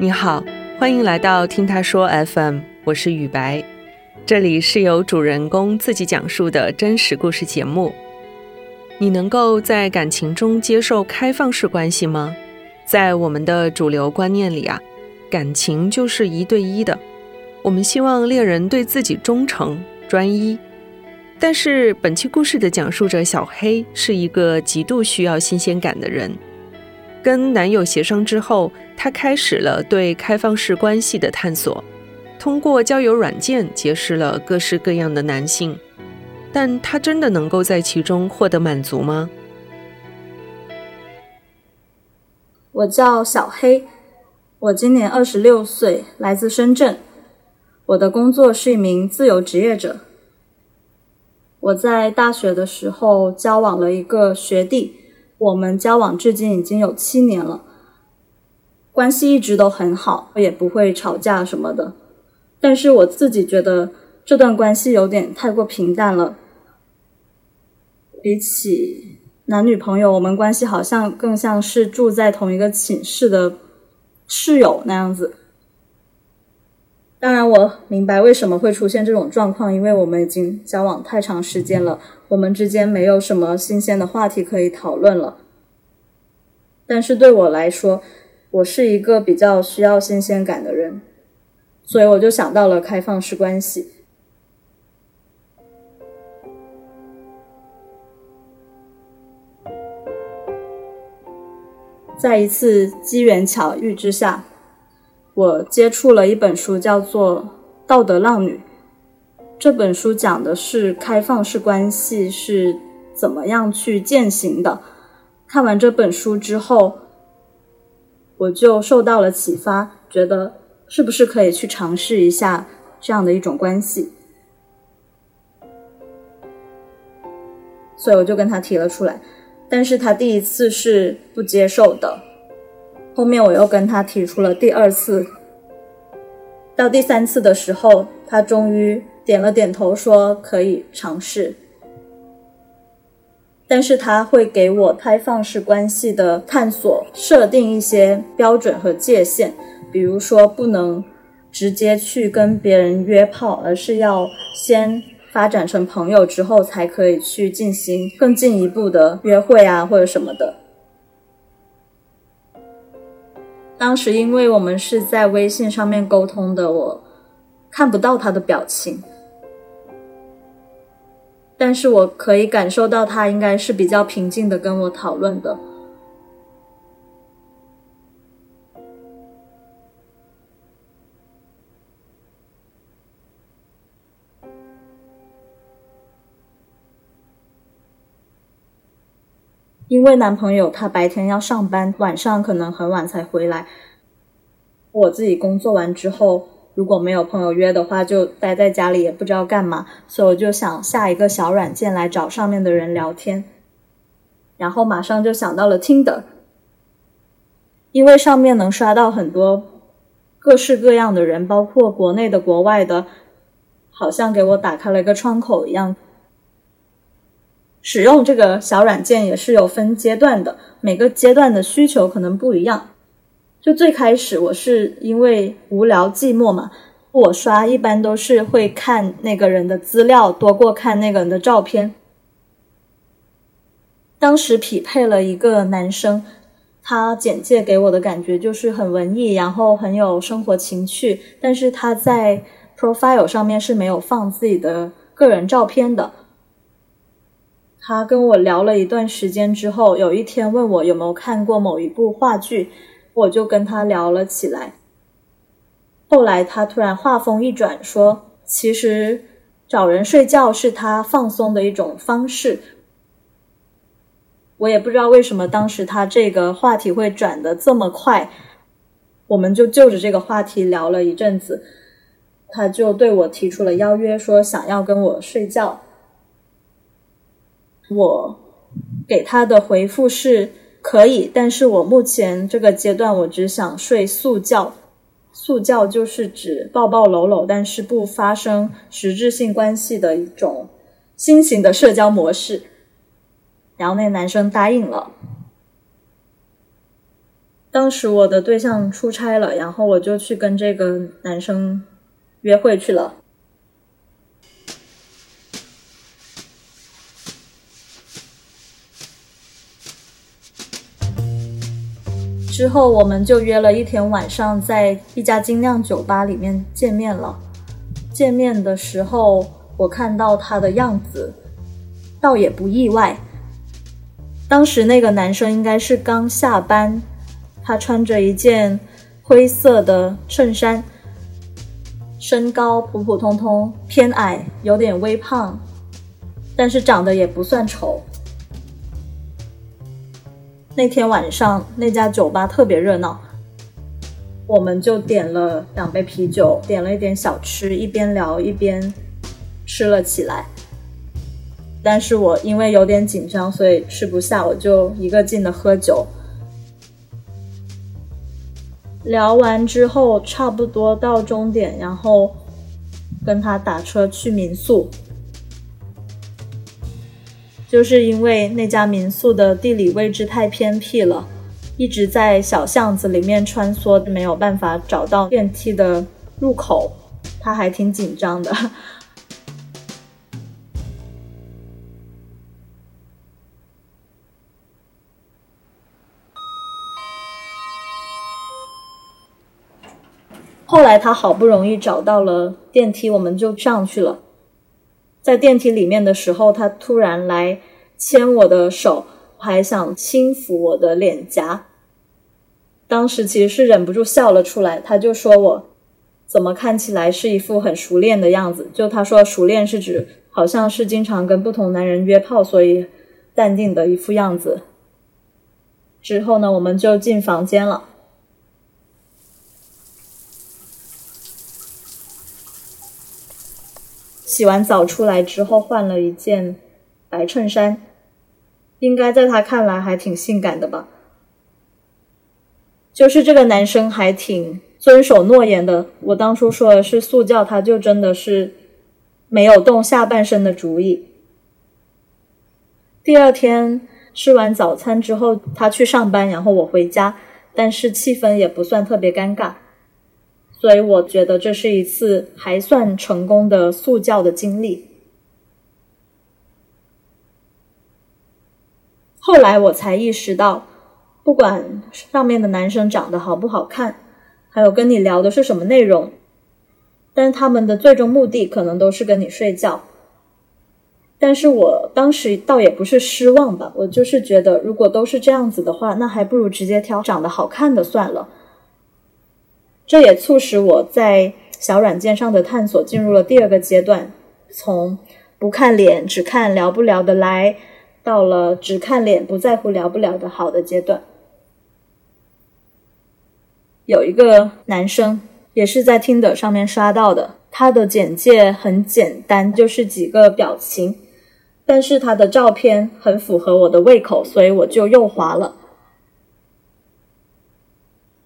你好，欢迎来到听他说 FM，我是雨白，这里是由主人公自己讲述的真实故事节目。你能够在感情中接受开放式关系吗？在我们的主流观念里啊，感情就是一对一的，我们希望恋人对自己忠诚、专一。但是本期故事的讲述者小黑是一个极度需要新鲜感的人。跟男友协商之后，她开始了对开放式关系的探索，通过交友软件结识了各式各样的男性，但她真的能够在其中获得满足吗？我叫小黑，我今年二十六岁，来自深圳，我的工作是一名自由职业者。我在大学的时候交往了一个学弟。我们交往至今已经有七年了，关系一直都很好，也不会吵架什么的。但是我自己觉得这段关系有点太过平淡了，比起男女朋友，我们关系好像更像是住在同一个寝室的室友那样子。当然，我明白为什么会出现这种状况，因为我们已经交往太长时间了，我们之间没有什么新鲜的话题可以讨论了。但是对我来说，我是一个比较需要新鲜感的人，所以我就想到了开放式关系。在一次机缘巧遇之下。我接触了一本书，叫做《道德浪女》。这本书讲的是开放式关系是怎么样去践行的。看完这本书之后，我就受到了启发，觉得是不是可以去尝试一下这样的一种关系。所以我就跟他提了出来，但是他第一次是不接受的。后面我又跟他提出了第二次，到第三次的时候，他终于点了点头，说可以尝试。但是他会给我开放式关系的探索设定一些标准和界限，比如说不能直接去跟别人约炮，而是要先发展成朋友之后，才可以去进行更进一步的约会啊，或者什么的。当时因为我们是在微信上面沟通的，我看不到他的表情，但是我可以感受到他应该是比较平静的跟我讨论的。因为男朋友他白天要上班，晚上可能很晚才回来。我自己工作完之后，如果没有朋友约的话，就待在家里也不知道干嘛，所以我就想下一个小软件来找上面的人聊天。然后马上就想到了 Tinder，因为上面能刷到很多各式各样的人，包括国内的、国外的，好像给我打开了一个窗口一样。使用这个小软件也是有分阶段的，每个阶段的需求可能不一样。就最开始我是因为无聊寂寞嘛，我刷一般都是会看那个人的资料多过看那个人的照片。当时匹配了一个男生，他简介给我的感觉就是很文艺，然后很有生活情趣，但是他在 profile 上面是没有放自己的个人照片的。他跟我聊了一段时间之后，有一天问我有没有看过某一部话剧，我就跟他聊了起来。后来他突然话锋一转，说：“其实找人睡觉是他放松的一种方式。”我也不知道为什么当时他这个话题会转的这么快，我们就就着这个话题聊了一阵子，他就对我提出了邀约，说想要跟我睡觉。我给他的回复是可以，但是我目前这个阶段我只想睡素觉，素觉就是指抱抱搂搂，但是不发生实质性关系的一种新型的社交模式。然后那男生答应了，当时我的对象出差了，然后我就去跟这个男生约会去了。之后我们就约了一天晚上，在一家精酿酒吧里面见面了。见面的时候，我看到他的样子，倒也不意外。当时那个男生应该是刚下班，他穿着一件灰色的衬衫，身高普普通通，偏矮，有点微胖，但是长得也不算丑。那天晚上那家酒吧特别热闹，我们就点了两杯啤酒，点了一点小吃，一边聊一边吃了起来。但是我因为有点紧张，所以吃不下，我就一个劲的喝酒。聊完之后，差不多到终点，然后跟他打车去民宿。就是因为那家民宿的地理位置太偏僻了，一直在小巷子里面穿梭，没有办法找到电梯的入口，他还挺紧张的。后来他好不容易找到了电梯，我们就上去了。在电梯里面的时候，他突然来牵我的手，还想轻抚我的脸颊。当时其实是忍不住笑了出来。他就说我怎么看起来是一副很熟练的样子？就他说熟练是指好像是经常跟不同男人约炮，所以淡定的一副样子。之后呢，我们就进房间了。洗完澡出来之后，换了一件白衬衫，应该在他看来还挺性感的吧。就是这个男生还挺遵守诺言的。我当初说的是速教，他就真的是没有动下半身的主意。第二天吃完早餐之后，他去上班，然后我回家，但是气氛也不算特别尴尬。所以我觉得这是一次还算成功的速教的经历。后来我才意识到，不管上面的男生长得好不好看，还有跟你聊的是什么内容，但他们的最终目的可能都是跟你睡觉。但是我当时倒也不是失望吧，我就是觉得，如果都是这样子的话，那还不如直接挑长得好看的算了。这也促使我在小软件上的探索进入了第二个阶段，从不看脸只看聊不聊得来，到了只看脸不在乎聊不聊得好的阶段。有一个男生也是在听的上面刷到的，他的简介很简单，就是几个表情，但是他的照片很符合我的胃口，所以我就又滑了。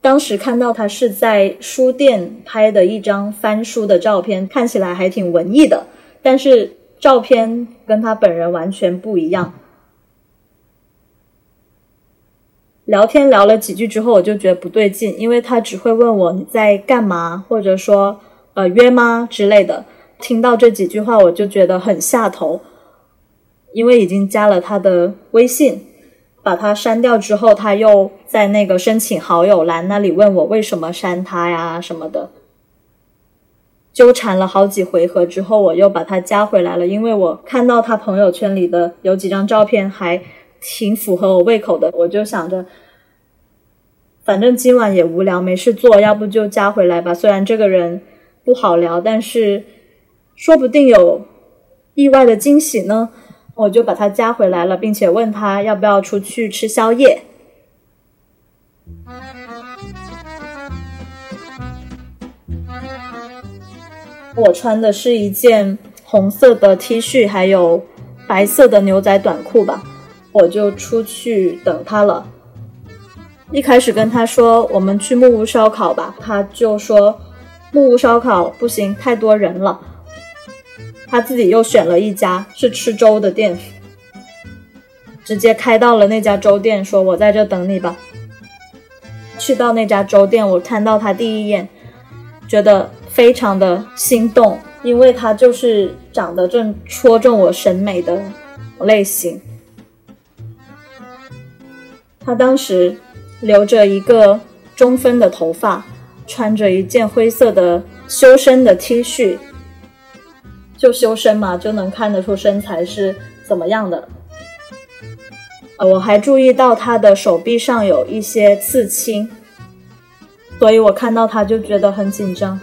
当时看到他是在书店拍的一张翻书的照片，看起来还挺文艺的，但是照片跟他本人完全不一样。聊天聊了几句之后，我就觉得不对劲，因为他只会问我你在干嘛，或者说呃约吗之类的。听到这几句话，我就觉得很下头，因为已经加了他的微信。把他删掉之后，他又在那个申请好友栏那里问我为什么删他呀什么的，纠缠了好几回合之后，我又把他加回来了，因为我看到他朋友圈里的有几张照片还挺符合我胃口的，我就想着，反正今晚也无聊没事做，要不就加回来吧。虽然这个人不好聊，但是说不定有意外的惊喜呢。我就把他加回来了，并且问他要不要出去吃宵夜。我穿的是一件红色的 T 恤，还有白色的牛仔短裤吧，我就出去等他了。一开始跟他说我们去木屋烧烤吧，他就说木屋烧烤不行，太多人了。他自己又选了一家是吃粥的店，直接开到了那家粥店，说我在这等你吧。去到那家粥店，我看到他第一眼，觉得非常的心动，因为他就是长得正戳中我审美的类型。他当时留着一个中分的头发，穿着一件灰色的修身的 T 恤，就修身嘛，就能看得出身材是怎么样的。我还注意到他的手臂上有一些刺青，所以我看到他就觉得很紧张。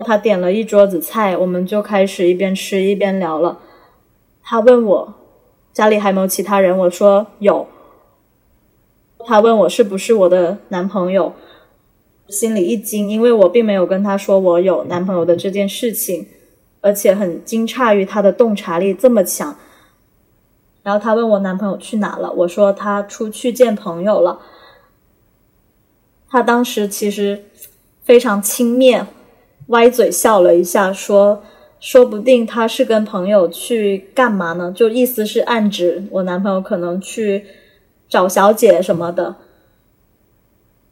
他点了一桌子菜，我们就开始一边吃一边聊了。他问我家里还有没有其他人，我说有。他问我是不是我的男朋友。心里一惊，因为我并没有跟他说我有男朋友的这件事情，而且很惊诧于他的洞察力这么强。然后他问我男朋友去哪了，我说他出去见朋友了。他当时其实非常轻蔑，歪嘴笑了一下，说说不定他是跟朋友去干嘛呢？就意思是暗指我男朋友可能去找小姐什么的。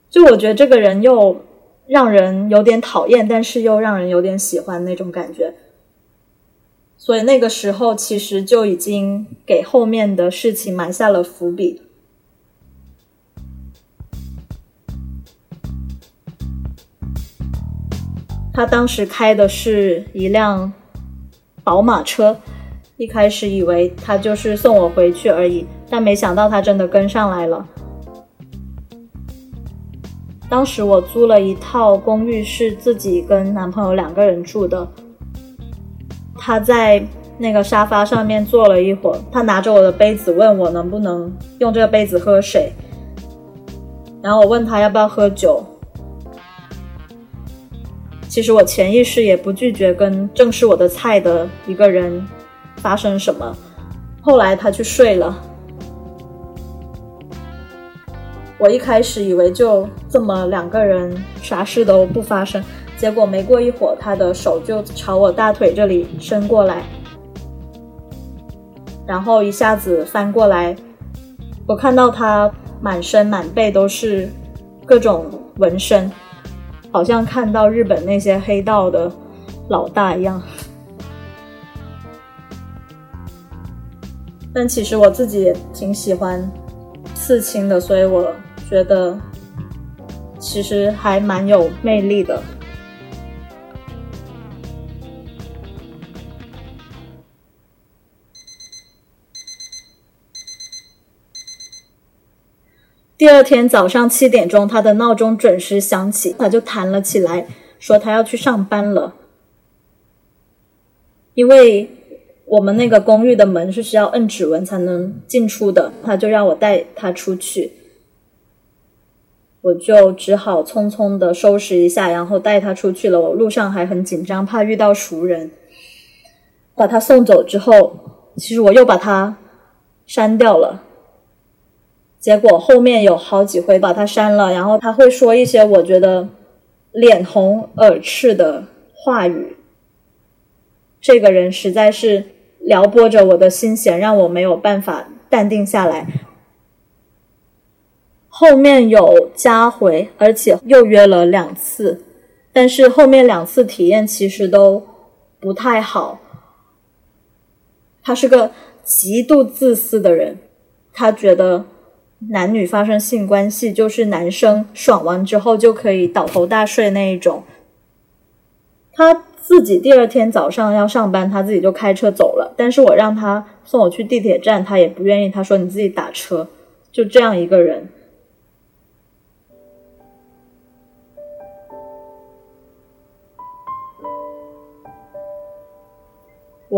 就我觉得这个人又让人有点讨厌，但是又让人有点喜欢那种感觉，所以那个时候其实就已经给后面的事情埋下了伏笔。他当时开的是一辆宝马车，一开始以为他就是送我回去而已，但没想到他真的跟上来了。当时我租了一套公寓，是自己跟男朋友两个人住的。他在那个沙发上面坐了一会儿，他拿着我的杯子问我能不能用这个杯子喝水，然后我问他要不要喝酒。其实我潜意识也不拒绝跟正是我的菜的一个人发生什么。后来他去睡了。我一开始以为就这么两个人啥事都不发生，结果没过一会儿，他的手就朝我大腿这里伸过来，然后一下子翻过来，我看到他满身满背都是各种纹身，好像看到日本那些黑道的老大一样。但其实我自己也挺喜欢刺青的，所以我。觉得其实还蛮有魅力的。第二天早上七点钟，他的闹钟准时响起，他就弹了起来，说他要去上班了。因为我们那个公寓的门是需要摁指纹才能进出的，他就让我带他出去。我就只好匆匆的收拾一下，然后带他出去了。我路上还很紧张，怕遇到熟人。把他送走之后，其实我又把他删掉了。结果后面有好几回把他删了，然后他会说一些我觉得脸红耳赤的话语。这个人实在是撩拨着我的心弦，让我没有办法淡定下来。后面有加回，而且又约了两次，但是后面两次体验其实都不太好。他是个极度自私的人，他觉得男女发生性关系就是男生爽完之后就可以倒头大睡那一种。他自己第二天早上要上班，他自己就开车走了，但是我让他送我去地铁站，他也不愿意，他说你自己打车，就这样一个人。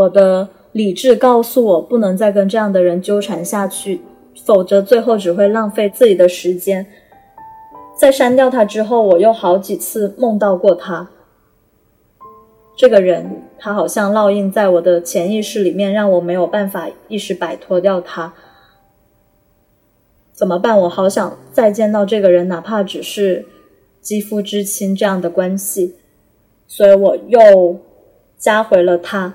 我的理智告诉我，不能再跟这样的人纠缠下去，否则最后只会浪费自己的时间。在删掉他之后，我又好几次梦到过他。这个人，他好像烙印在我的潜意识里面，让我没有办法一时摆脱掉他。怎么办？我好想再见到这个人，哪怕只是肌肤之亲这样的关系。所以我又加回了他。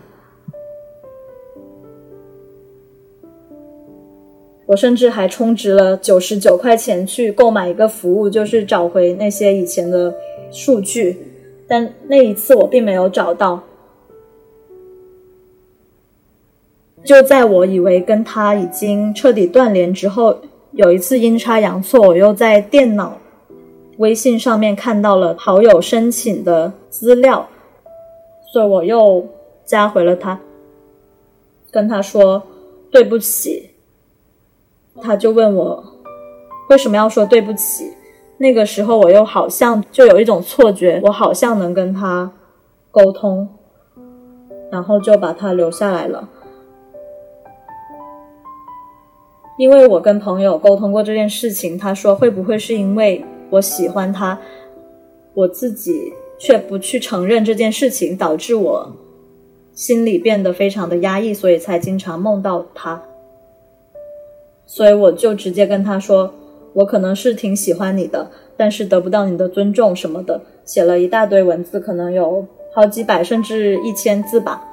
我甚至还充值了九十九块钱去购买一个服务，就是找回那些以前的数据，但那一次我并没有找到。就在我以为跟他已经彻底断联之后，有一次阴差阳错，我又在电脑微信上面看到了好友申请的资料，所以我又加回了他，跟他说对不起。他就问我为什么要说对不起？那个时候我又好像就有一种错觉，我好像能跟他沟通，然后就把他留下来了。因为我跟朋友沟通过这件事情，他说会不会是因为我喜欢他，我自己却不去承认这件事情，导致我心里变得非常的压抑，所以才经常梦到他。所以我就直接跟他说，我可能是挺喜欢你的，但是得不到你的尊重什么的，写了一大堆文字，可能有好几百甚至一千字吧，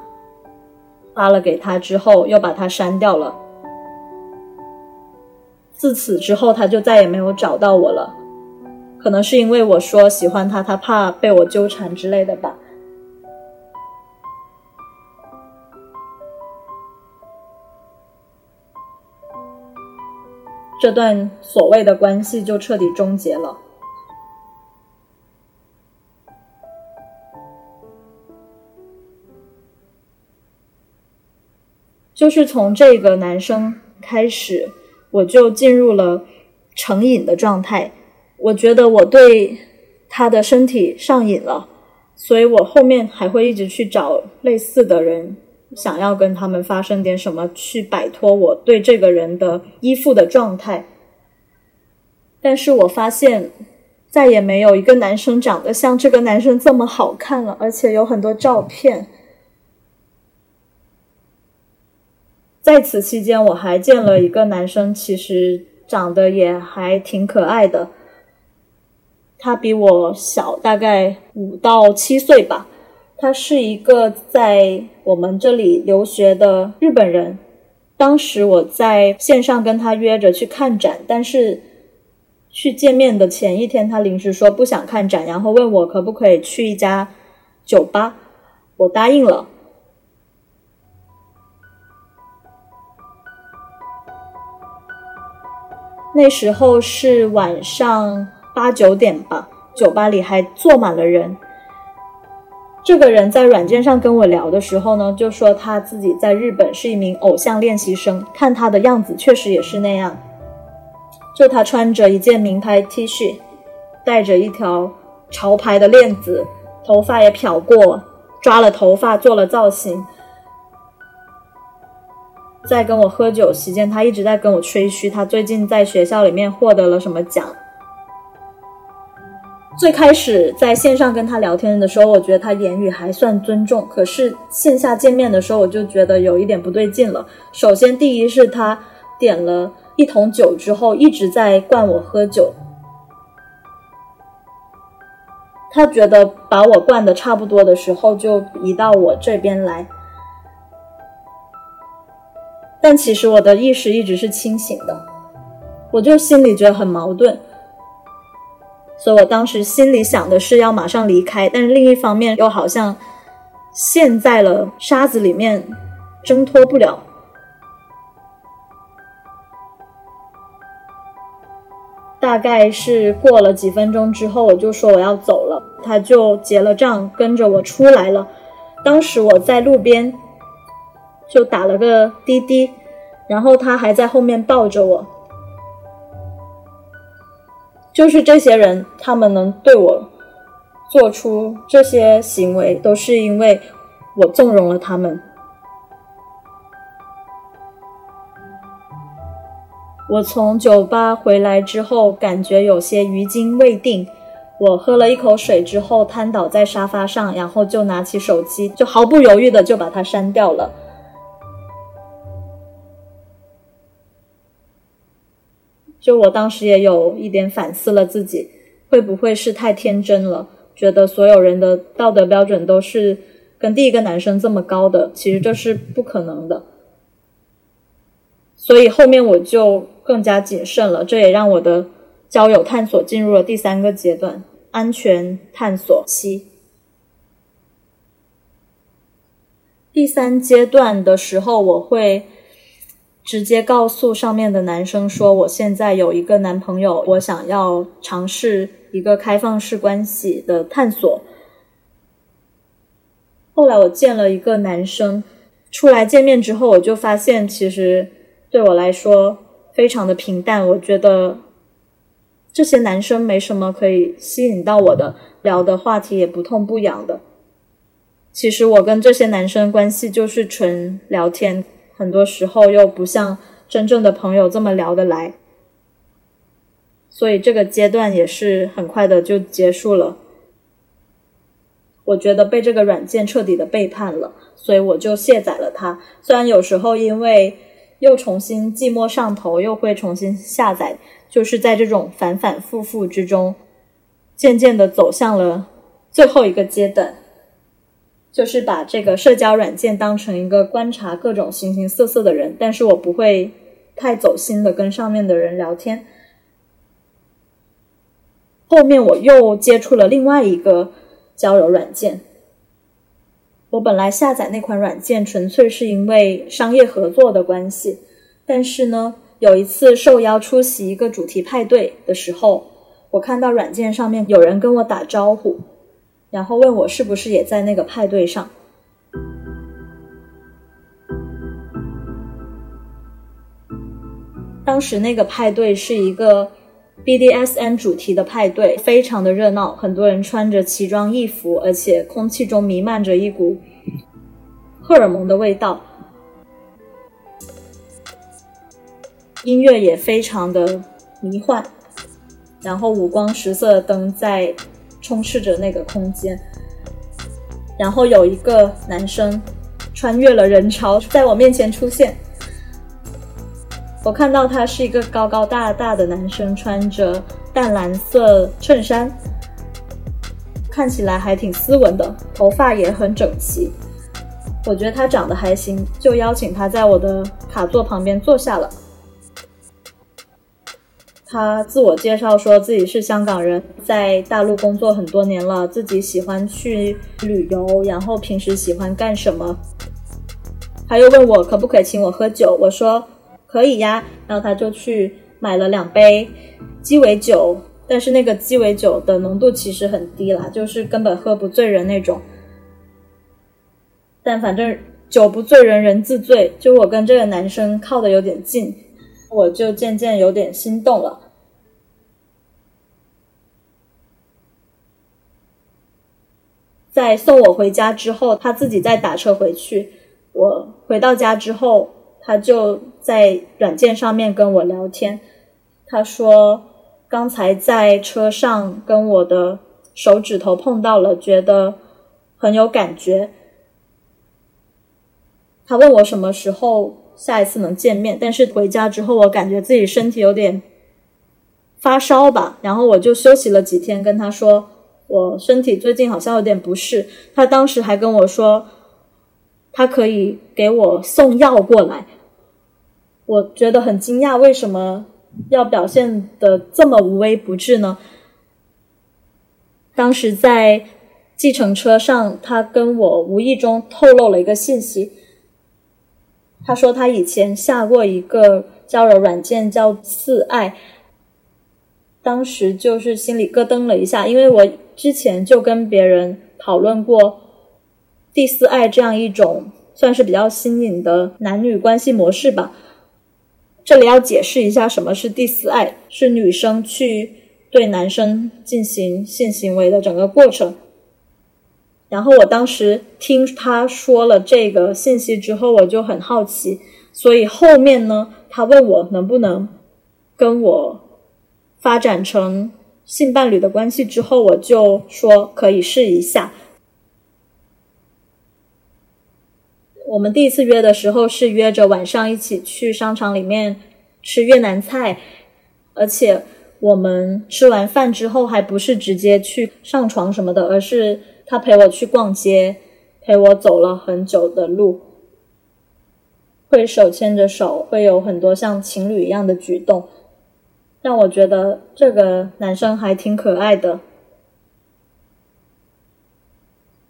发了给他之后又把他删掉了。自此之后，他就再也没有找到我了，可能是因为我说喜欢他，他怕被我纠缠之类的吧。这段所谓的关系就彻底终结了。就是从这个男生开始，我就进入了成瘾的状态。我觉得我对他的身体上瘾了，所以我后面还会一直去找类似的人。想要跟他们发生点什么，去摆脱我对这个人的依附的状态，但是我发现再也没有一个男生长得像这个男生这么好看了，而且有很多照片。在此期间，我还见了一个男生，其实长得也还挺可爱的，他比我小大概五到七岁吧。他是一个在我们这里留学的日本人。当时我在线上跟他约着去看展，但是去见面的前一天，他临时说不想看展，然后问我可不可以去一家酒吧。我答应了。那时候是晚上八九点吧，酒吧里还坐满了人。这个人在软件上跟我聊的时候呢，就说他自己在日本是一名偶像练习生，看他的样子确实也是那样。就他穿着一件名牌 T 恤，戴着一条潮牌的链子，头发也漂过，抓了头发做了造型，在跟我喝酒期间，他一直在跟我吹嘘他最近在学校里面获得了什么奖。最开始在线上跟他聊天的时候，我觉得他言语还算尊重。可是线下见面的时候，我就觉得有一点不对劲了。首先，第一是他点了一桶酒之后，一直在灌我喝酒。他觉得把我灌的差不多的时候，就移到我这边来。但其实我的意识一直是清醒的，我就心里觉得很矛盾。所以我当时心里想的是要马上离开，但是另一方面又好像陷在了沙子里面，挣脱不了。大概是过了几分钟之后，我就说我要走了，他就结了账，跟着我出来了。当时我在路边就打了个滴滴，然后他还在后面抱着我。就是这些人，他们能对我做出这些行为，都是因为我纵容了他们。我从酒吧回来之后，感觉有些余惊未定。我喝了一口水之后，瘫倒在沙发上，然后就拿起手机，就毫不犹豫的就把它删掉了。就我当时也有一点反思了自己，会不会是太天真了？觉得所有人的道德标准都是跟第一个男生这么高的，其实这是不可能的。所以后面我就更加谨慎了。这也让我的交友探索进入了第三个阶段——安全探索期。第三阶段的时候，我会直接告诉上面的男生说：“我现在有一个男朋友，我想要尝试一个开放式关系的探索。”后来我见了一个男生，出来见面之后，我就发现其实对我来说非常的平淡。我觉得这些男生没什么可以吸引到我的，聊的话题也不痛不痒的。其实我跟这些男生关系就是纯聊天，很多时候又不像真正的朋友这么聊得来，所以这个阶段也是很快的就结束了。我觉得被这个软件彻底的背叛了，所以我就卸载了它。虽然有时候因为又重新寂寞上头，又会重新下载，就是在这种反反复复之中，渐渐的走向了最后一个阶段。就是把这个社交软件当成一个观察各种形形色色的人，但是我不会太走心的跟上面的人聊天。后面我又接触了另外一个交友软件。我本来下载那款软件纯粹是因为商业合作的关系，但是呢，有一次受邀出席一个主题派对的时候，我看到软件上面有人跟我打招呼。然后问我是不是也在那个派对上？当时那个派对是一个 BDSN 主题的派对，非常的热闹，很多人穿着奇装异服，而且空气中弥漫着一股荷尔蒙的味道，音乐也非常的迷幻，然后五光十色的灯在。充斥着那个空间，然后有一个男生穿越了人潮，在我面前出现。我看到他是一个高高大大的男生，穿着淡蓝色衬衫，看起来还挺斯文的，头发也很整齐。我觉得他长得还行，就邀请他在我的卡座旁边坐下了。他自我介绍说自己是香港人，在大陆工作很多年了，自己喜欢去旅游，然后平时喜欢干什么？他又问我可不可以请我喝酒，我说可以呀，然后他就去买了两杯鸡尾酒，但是那个鸡尾酒的浓度其实很低啦，就是根本喝不醉人那种。但反正酒不醉人人自醉，就我跟这个男生靠的有点近。我就渐渐有点心动了。在送我回家之后，他自己再打车回去。我回到家之后，他就在软件上面跟我聊天。他说刚才在车上跟我的手指头碰到了，觉得很有感觉。他问我什么时候。下一次能见面，但是回家之后，我感觉自己身体有点发烧吧，然后我就休息了几天，跟他说我身体最近好像有点不适。他当时还跟我说，他可以给我送药过来。我觉得很惊讶，为什么要表现的这么无微不至呢？当时在计程车上，他跟我无意中透露了一个信息。他说他以前下过一个交友软件叫四爱，当时就是心里咯噔了一下，因为我之前就跟别人讨论过第四爱这样一种算是比较新颖的男女关系模式吧。这里要解释一下什么是第四爱，是女生去对男生进行性行为的整个过程。然后我当时听他说了这个信息之后，我就很好奇，所以后面呢，他问我能不能跟我发展成性伴侣的关系之后，我就说可以试一下。我们第一次约的时候是约着晚上一起去商场里面吃越南菜，而且我们吃完饭之后还不是直接去上床什么的，而是。他陪我去逛街，陪我走了很久的路。会手牵着手，会有很多像情侣一样的举动，让我觉得这个男生还挺可爱的。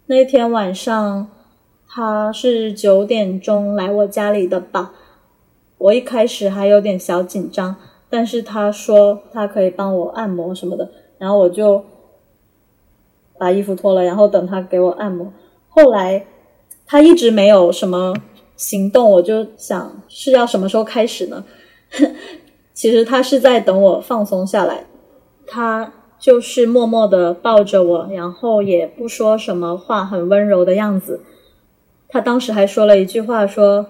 那天晚上，他是九点钟来我家里的吧？我一开始还有点小紧张，但是他说他可以帮我按摩什么的，然后我就把衣服脱了，然后等他给我按摩。后来他一直没有什么行动，我就想是要什么时候开始呢？其实他是在等我放松下来，他就是默默的抱着我，然后也不说什么话，很温柔的样子。他当时还说了一句话，说。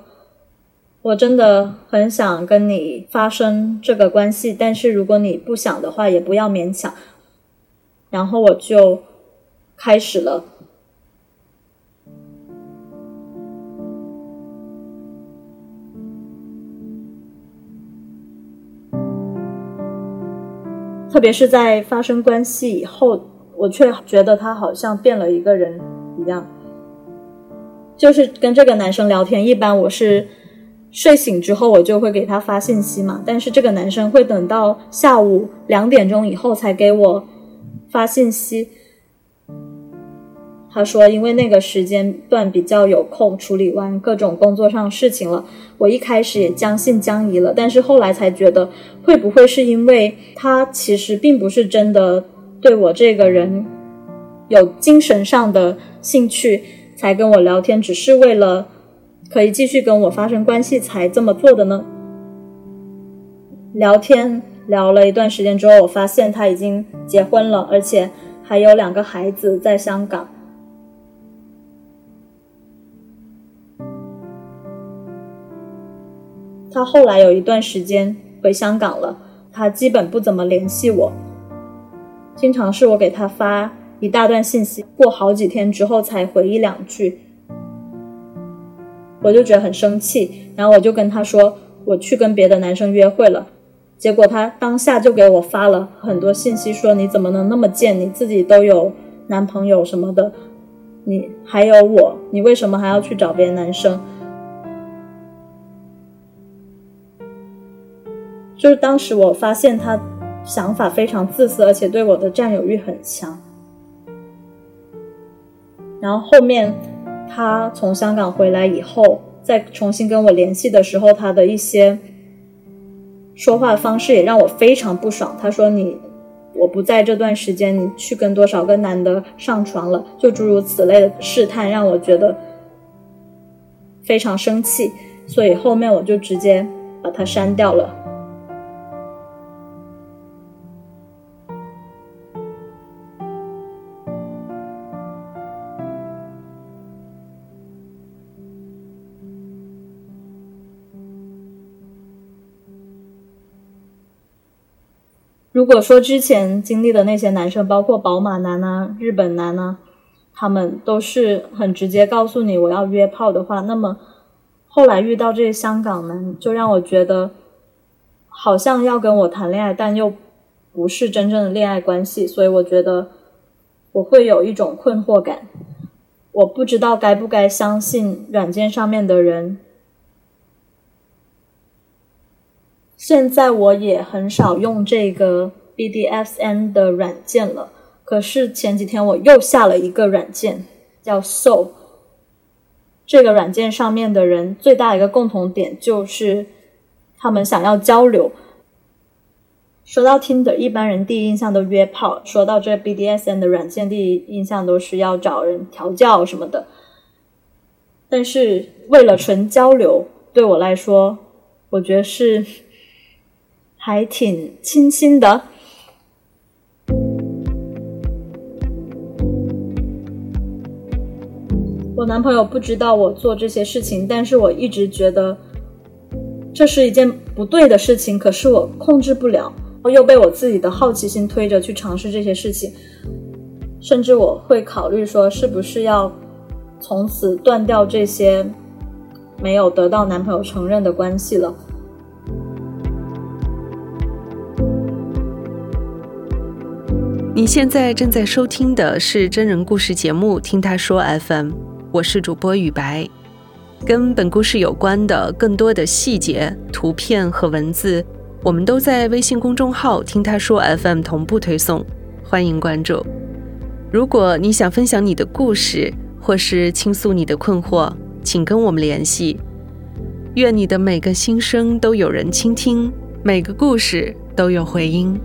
我真的很想跟你发生这个关系，但是如果你不想的话，也不要勉强。然后我就开始了，特别是在发生关系以后，我却觉得他好像变了一个人一样。就是跟这个男生聊天，一般我是。睡醒之后，我就会给他发信息嘛。但是这个男生会等到下午两点钟以后才给我发信息。他说，因为那个时间段比较有空，处理完各种工作上事情了。我一开始也将信将疑了，但是后来才觉得，会不会是因为他其实并不是真的对我这个人有精神上的兴趣，才跟我聊天，只是为了。可以继续跟我发生关系才这么做的呢？聊天聊了一段时间之后，我发现他已经结婚了，而且还有两个孩子在香港。他后来有一段时间回香港了，他基本不怎么联系我，经常是我给他发一大段信息，过好几天之后才回一两句。我就觉得很生气，然后我就跟他说我去跟别的男生约会了，结果他当下就给我发了很多信息，说你怎么能那么贱？你自己都有男朋友什么的，你还有我，你为什么还要去找别的男生？就是当时我发现他想法非常自私，而且对我的占有欲很强，然后后面。他从香港回来以后，再重新跟我联系的时候，他的一些说话方式也让我非常不爽。他说：“你我不在这段时间，你去跟多少个男的上床了？”就诸如此类的试探，让我觉得非常生气。所以后面我就直接把他删掉了。如果说之前经历的那些男生，包括宝马男啊、日本男啊，他们都是很直接告诉你我要约炮的话，那么后来遇到这些香港男，就让我觉得好像要跟我谈恋爱，但又不是真正的恋爱关系，所以我觉得我会有一种困惑感，我不知道该不该相信软件上面的人。现在我也很少用这个 BDSN 的软件了。可是前几天我又下了一个软件，叫 Soul。这个软件上面的人最大一个共同点就是他们想要交流。说到 Tinder，一般人第一印象都约炮；说到这 BDSN 的软件，第一印象都是要找人调教什么的。但是为了纯交流，对我来说，我觉得是。还挺清新的。我男朋友不知道我做这些事情，但是我一直觉得这是一件不对的事情，可是我控制不了，我又被我自己的好奇心推着去尝试这些事情，甚至我会考虑说，是不是要从此断掉这些没有得到男朋友承认的关系了。你现在正在收听的是真人故事节目《听他说 FM》，我是主播雨白。跟本故事有关的更多的细节、图片和文字，我们都在微信公众号“听他说 FM” 同步推送，欢迎关注。如果你想分享你的故事，或是倾诉你的困惑，请跟我们联系。愿你的每个心声都有人倾听，每个故事都有回音。